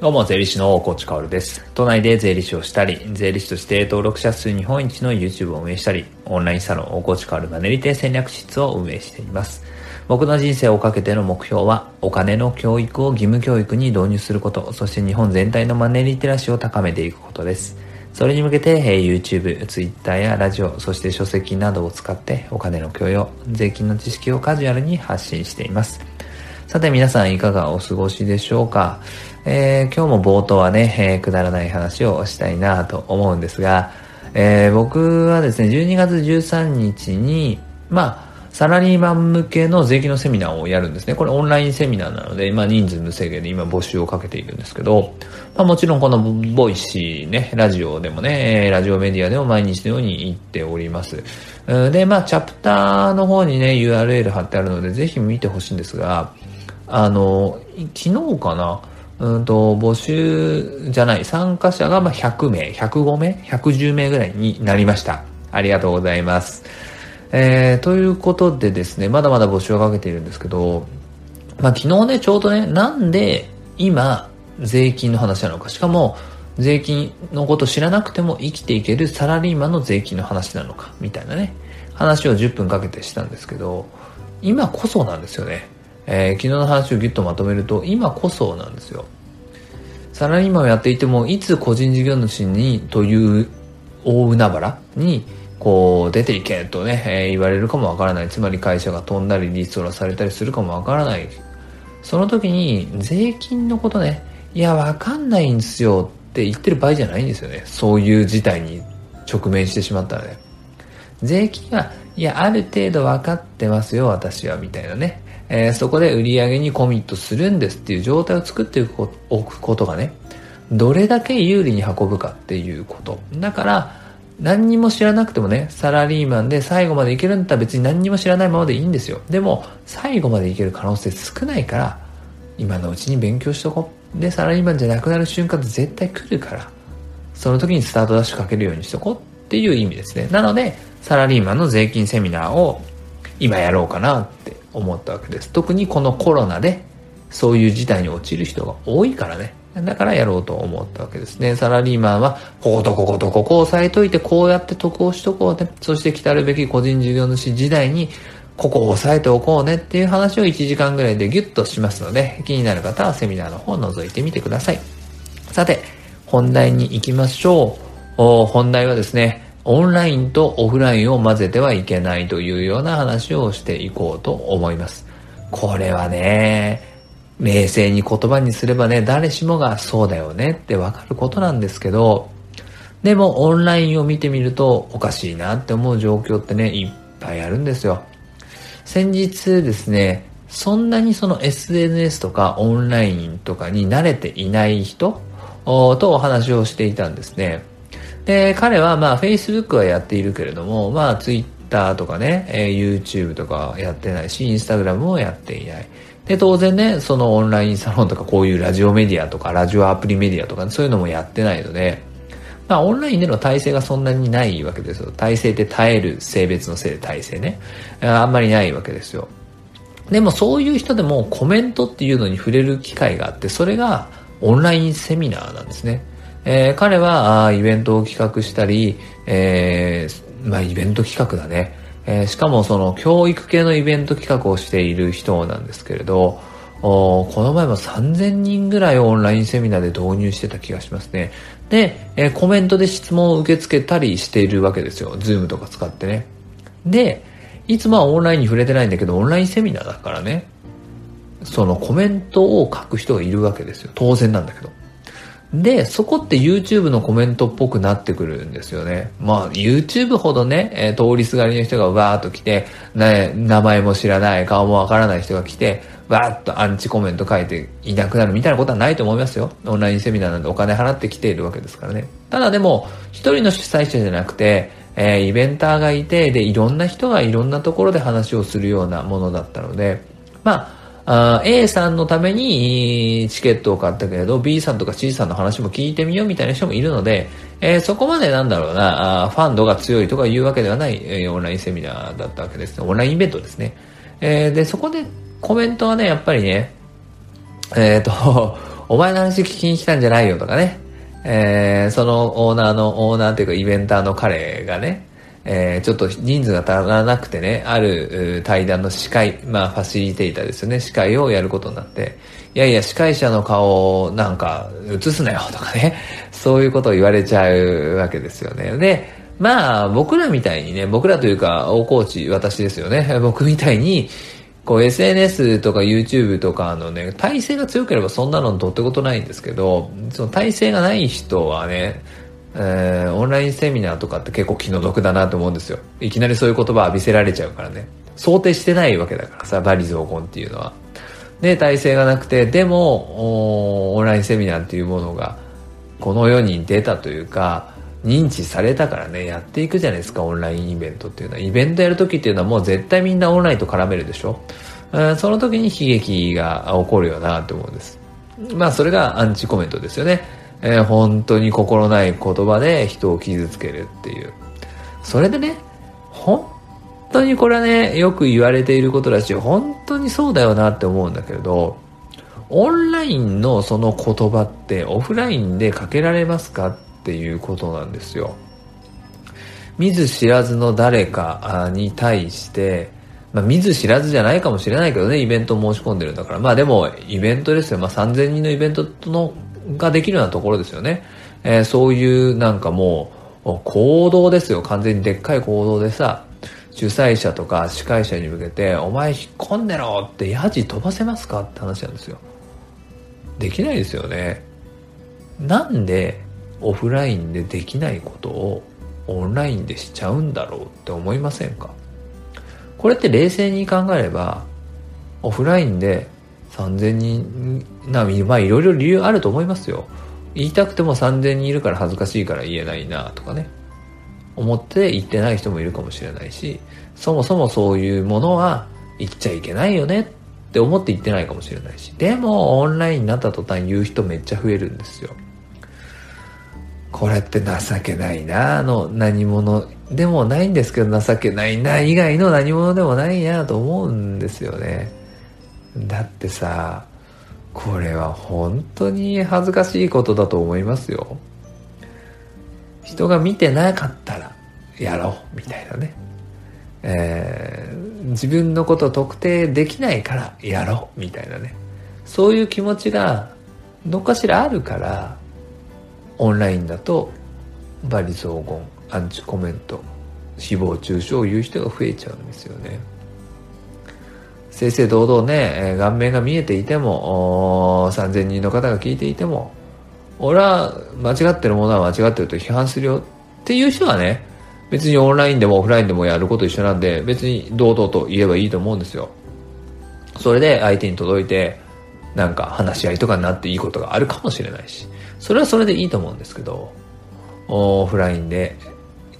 どうも、税理士の大河内薫です。都内で税理士をしたり、税理士として登録者数日本一の YouTube を運営したり、オンラインサロン大河内薫マネリテ戦略室を運営しています。僕の人生をかけての目標は、お金の教育を義務教育に導入すること、そして日本全体のマネリテラシーを高めていくことです。それに向けて、YouTube、Twitter やラジオ、そして書籍などを使ってお金の教養、税金の知識をカジュアルに発信しています。さて皆さんいかがお過ごしでしょうか？えー、今日も冒頭はね、えー、くだらない話をしたいなと思うんですが、えー、僕はですね、12月13日に、まあ、サラリーマン向けの税金のセミナーをやるんですね。これオンラインセミナーなので、まあ人数無制限で今募集をかけているんですけど、まあもちろんこの Voicy ね、ラジオでもね、ラジオメディアでも毎日のように言っております。で、まあチャプターの方にね、URL 貼ってあるので、ぜひ見てほしいんですが、あの、昨日かな、うんと、募集じゃない、参加者がま100名、105名、110名ぐらいになりました。ありがとうございます。えー、ということでですね、まだまだ募集をかけているんですけど、まあ昨日ね、ちょうどね、なんで今、税金の話なのか、しかも、税金のこと知らなくても生きていけるサラリーマンの税金の話なのか、みたいなね、話を10分かけてしたんですけど、今こそなんですよね。えー、昨日の話をギュッとまとめると、今こそなんですよ。サラリーマンをやっていても、いつ個人事業主にという大海原に、こう、出ていけとね、えー、言われるかもわからない。つまり会社が飛んだりリストラされたりするかもわからない。その時に、税金のことね、いや、わかんないんですよって言ってる場合じゃないんですよね。そういう事態に直面してしまったらね。税金は、いや、ある程度分かってますよ、私は、みたいなね。えー、そこで売り上げにコミットするんですっていう状態を作っておくことがね、どれだけ有利に運ぶかっていうこと。だから、何にも知らなくてもね、サラリーマンで最後までいけるんだったら別に何にも知らないままでいいんですよ。でも、最後までいける可能性少ないから、今のうちに勉強しとこう。で、サラリーマンじゃなくなる瞬間って絶対来るから、その時にスタートダッシュかけるようにしとこうっていう意味ですね。なので、サラリーマンの税金セミナーを今やろうかなって思ったわけです。特にこのコロナでそういう事態に陥る人が多いからね。だからやろうと思ったわけですね。サラリーマンは、こことこことここを押さえといて、こうやって得をしとこうね。そして来たるべき個人事業主時代に、ここを押さえておこうねっていう話を1時間ぐらいでギュッとしますので、気になる方はセミナーの方を覗いてみてください。さて、本題に行きましょう。本題はですね、オンラインとオフラインを混ぜてはいけないというような話をしていこうと思います。これはね、冷静に言葉にすればね、誰しもがそうだよねってわかることなんですけど、でもオンラインを見てみるとおかしいなって思う状況ってね、いっぱいあるんですよ。先日ですね、そんなにその SNS とかオンラインとかに慣れていない人とお話をしていたんですね。で、彼はまあ Facebook はやっているけれども、まあ Twitter とかね、え、YouTube とかやってないし、Instagram もやっていない。で、当然ね、そのオンラインサロンとかこういうラジオメディアとかラジオアプリメディアとかねそういうのもやってないので、まあオンラインでの体制がそんなにないわけですよ。体制って耐える性別のせいで体制ね。あんまりないわけですよ。でもそういう人でもコメントっていうのに触れる機会があって、それがオンラインセミナーなんですね。えー、彼はあイベントを企画したり、えー、まあイベント企画だね。えー、しかもその教育系のイベント企画をしている人なんですけれど、おこの前も3000人ぐらいオンラインセミナーで動員してた気がしますね。で、えー、コメントで質問を受け付けたりしているわけですよ。 Zoom とか使ってね。で、いつもはオンラインに触れてないんだけど、オンラインセミナーだからね、そのコメントを書く人がいるわけですよ。当然なんだけど。で、そこって YouTube のコメントっぽくなってくるんですよね。まあ、YouTube ほどね、えー、通りすがりの人がわーっと来て、ね、名前も知らない、顔もわからない人が来て、わーっとアンチコメント書いていなくなるみたいなことはないと思いますよ。オンラインセミナーなんでお金払って来ているわけですからね。ただでも、一人の主催者じゃなくて、えー、イベンターがいて、で、いろんな人がいろんなところで話をするようなものだったので、まあ、あ A さんのためにチケットを買ったけれど、B さんとか C さんの話も聞いてみようみたいな人もいるので、えー、そこまでなんだろうなあ、ファンドが強いとかいうわけではない、オンラインセミナーだったわけですね。オンラインイベントですね。えー、で、そこでコメントはね、やっぱりね、えっ、と、お前の話聞きに来たんじゃないよとかね、えー、そのオーナーの、オーナーというかイベンターの彼がね、えー、ちょっと人数が足らなくてね、ある対談の司会、まあファシリテーターですよね、司会をやることになって、いやいや、司会者の顔をなんか映すなよとかね、そういうことを言われちゃうわけですよね。で、まあ僕らみたいにね、僕らというか大河内、私ですよね、僕みたいに、こう SNS とか YouTube とかのね、体制が強ければそんなのとってことないんですけど、その体制がない人はね、えー、オンラインセミナーとかって結構気の毒だなと思うんですよ。いきなりそういう言葉浴びせられちゃうからね。想定してないわけだからさ、バリ雑言っていうのは。で、体制がなくて、でも、オンラインセミナーっていうものが、この世に出たというか、認知されたからね、やっていくじゃないですか、オンラインイベントっていうのは。イベントやるときっていうのはもう絶対みんなオンラインと絡めるでしょ。その時に悲劇が起こるよなって思うんです。まあそれがアンチコメントですよね。えー、本当に心ない言葉で人を傷つけるっていう。それでね、本当にこれはね、よく言われていることだし、本当にそうだよなって思うんだけれど、オンラインのその言葉ってオフラインでかけられますかっていうことなんですよ。見ず知らずの誰かに対して、まあ、見ず知らずじゃないかもしれないけどね、イベント申し込んでるんだから。まあでも、イベントですよ。まあ3000人のイベントのができるようなところですよね。えー、そういうなんかもう、行動ですよ。完全にでっかい行動でさ、主催者とか司会者に向けて、お前引っ込んでろってヤジ飛ばせますかって話なんですよ。できないですよね。なんでオフラインでできないことをオンラインでしちゃうんだろうって思いませんか？これって冷静に考えれば、オフラインで3000人な、まあいろいろ理由あると思いますよ。言いたくても3000人いるから恥ずかしいから言えないなとかね。思って言ってない人もいるかもしれないし、そもそもそういうものは言っちゃいけないよねって思って言ってないかもしれないし。でもオンラインになった途端言う人めっちゃ増えるんですよ。これって情けないな、あの何者でもないんですけど情けないな以外の何者でもないなと思うんですよね。だってさ、これは本当に恥ずかしいことだと思いますよ。人が見てなかったらやろうみたいなね。えー、自分のこと特定できないからやろうみたいなね。そういう気持ちがどっかしらあるから、オンラインだと罵詈雑言、アンチコメント、誹謗中傷を言う人が増えちゃうんですよね。正々堂々ね、え顔面が見えていても、3000人の方が聞いていても、俺は間違ってるものは間違ってると批判するよっていう人はね、別にオンラインでもオフラインでもやること一緒なんで、別に堂々と言えばいいと思うんですよ。それで相手に届いて、なんか話し合いとかになっていいことがあるかもしれないし、それはそれでいいと思うんですけど、オフラインで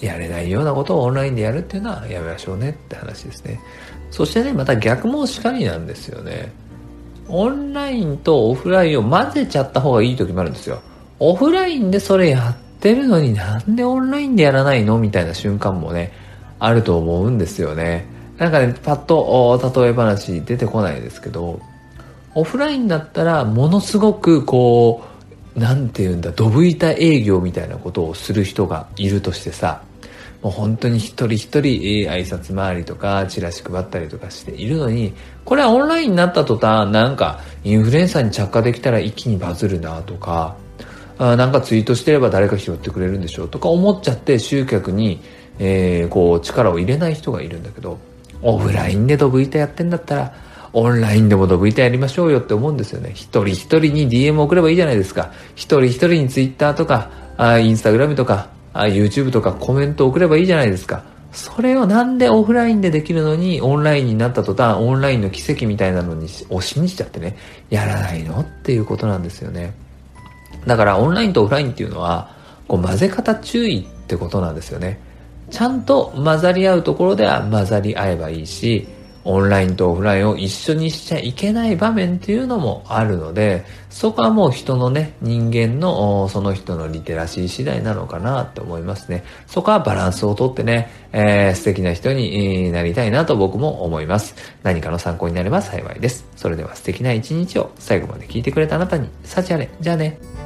やれないようなことをオンラインでやるっていうのはやめましょうねって話ですね。そしてね、また逆もしかりなんですよね。オンラインとオフラインを混ぜちゃった方がいい時もあるんですよ。オフラインでそれやってるのになんでオンラインでやらないのみたいな瞬間もね、あると思うんですよね。なんかね、パッと例え話出てこないですけど、オフラインだったらものすごくこう、なんて言うんだ、どぶ板営業みたいなことをする人がいるとしてさ、もう本当に一人一人、挨拶回りとか、チラシ配ったりとかしているのに、これはオンラインになった途端、なんか、インフルエンサーに着火できたら一気にバズるなとか、あなんかツイートしてれば誰か拾ってくれるんでしょうとか思っちゃって集客に、えー、こう力を入れない人がいるんだけど、オフラインでドブ板やってんだったら、オンラインでもドブ板やりましょうよって思うんですよね。一人一人に DM 送ればいいじゃないですか。一人一人にツイッターとか、あインスタグラムとか、あ YouTube とかコメント送ればいいじゃないですか。それをなんでオフラインでできるのにオンラインになった途端オンラインの奇跡みたいなのに押しにしちゃってね、やらないのっていうことなんですよね。だからオンラインとオフラインっていうのは、こう混ぜ方注意ってことなんですよね。ちゃんと混ざり合うところでは混ざり合えばいいし、オンラインとオフラインを一緒にしちゃいけない場面っていうのもあるので、そこはもう人のね、人間のその人のリテラシー次第なのかなって思いますね。そこはバランスをとってね、えー、素敵な人になりたいなと僕も思います。何かの参考になれば幸いです。それでは素敵な一日を最後まで聞いてくれたあなたに、幸あれ。じゃあね。